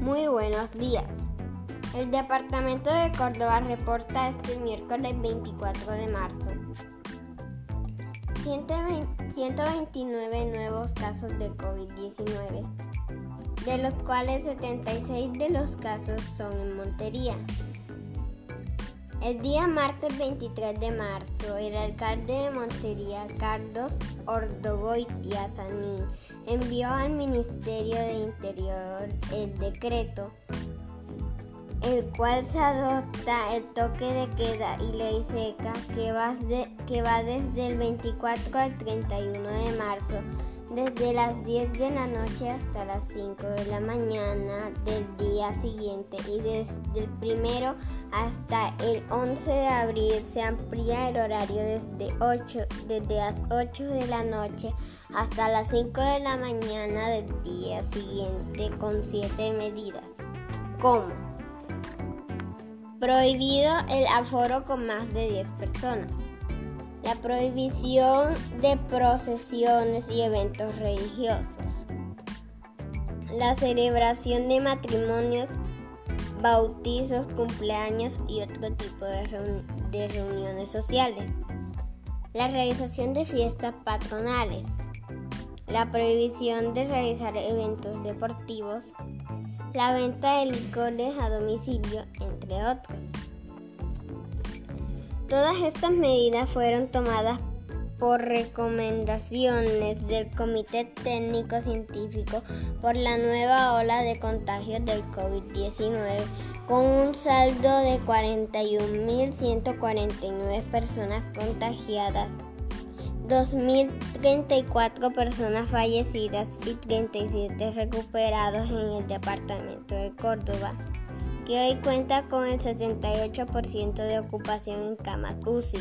Buenos días. El Departamento de Córdoba reporta este miércoles 24 de marzo 129 nuevos casos de COVID-19, de los cuales 76 de los casos son en Montería. El día martes 23 de marzo, el alcalde de Montería, Carlos Ordogoitia Sanín, envió al Ministerio de Interior el decreto, el cual se adopta el toque de queda y ley seca que va, que va desde el 24 al 31 de marzo desde las 10 de la noche hasta las 5 de la mañana del día siguiente y desde el primero hasta el 11 de abril se amplía el horario desde, 8, desde las 8 de la noche hasta las 5 de la mañana del día siguiente con 7 medidas. ¿Cómo? Prohibido el aforo con más de 10 personas la prohibición de procesiones y eventos religiosos, la celebración de matrimonios, bautizos, cumpleaños y otro tipo de, de reuniones sociales, la realización de fiestas patronales, la prohibición de realizar eventos deportivos, la venta de licores a domicilio, entre otros. Todas estas medidas fueron tomadas por recomendaciones del Comité Técnico Científico por la nueva ola de contagios del COVID-19, con un saldo de 41.149 personas contagiadas, 2.034 personas fallecidas y 37 recuperados en el departamento de Córdoba que hoy cuenta con el 68% de ocupación en camas UCI.